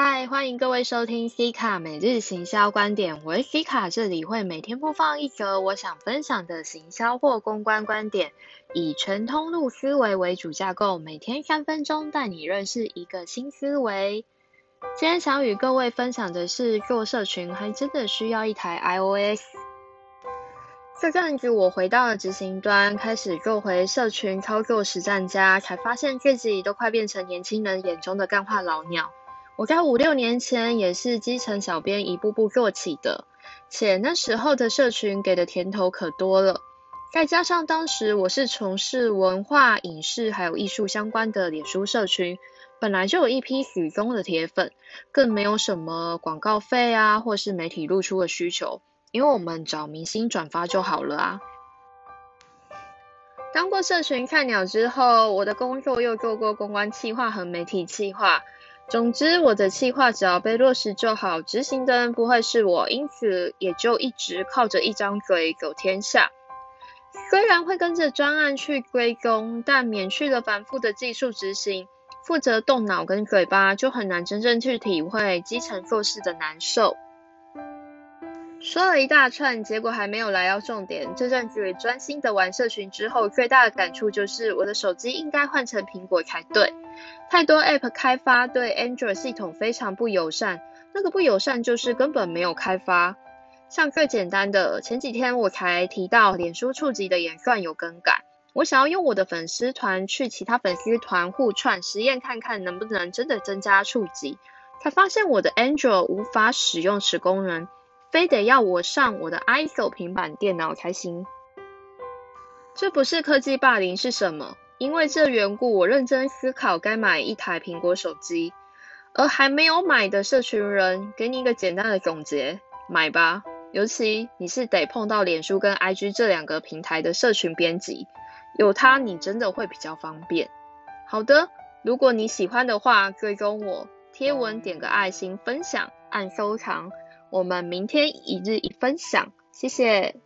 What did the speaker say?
嗨，欢迎各位收听 C 卡每日行销观点。我是 C 卡，这里会每天播放一则我想分享的行销或公关观点，以全通路思维为主架构，每天三分钟带你认识一个新思维。今天想与各位分享的是，做社群还真的需要一台 iOS。这阵子我回到了执行端，开始做回社群操作实战家，才发现自己都快变成年轻人眼中的干化老鸟。我在五六年前也是基层小编一步步做起的，且那时候的社群给的甜头可多了，再加上当时我是从事文化、影视还有艺术相关的脸书社群，本来就有一批许忠的铁粉，更没有什么广告费啊或是媒体露出的需求，因为我们找明星转发就好了啊。当过社群菜鸟之后，我的工作又做过公关企划和媒体企划。总之，我的计划只要被落实就好，执行的人不会是我，因此也就一直靠着一张嘴走天下。虽然会跟着专案去归功，但免去了繁复的技术执行，负责动脑跟嘴巴，就很难真正去体会基层做事的难受。说了一大串，结果还没有来到重点。这阵子专心的玩社群之后，最大的感触就是我的手机应该换成苹果才对。太多 App 开发对 Android 系统非常不友善，那个不友善就是根本没有开发。像最简单的，前几天我才提到脸书触及的演算有更改，我想要用我的粉丝团去其他粉丝团互串实验看看能不能真的增加触及，才发现我的 Android 无法使用此功能。非得要我上我的 ISO 平板电脑才行，这不是科技霸凌是什么？因为这缘故，我认真思考该买一台苹果手机。而还没有买的社群人，给你一个简单的总结：买吧。尤其你是得碰到脸书跟 IG 这两个平台的社群编辑，有它你真的会比较方便。好的，如果你喜欢的话，追踪我，贴文点个爱心，分享按收藏。我们明天一日一分享，谢谢。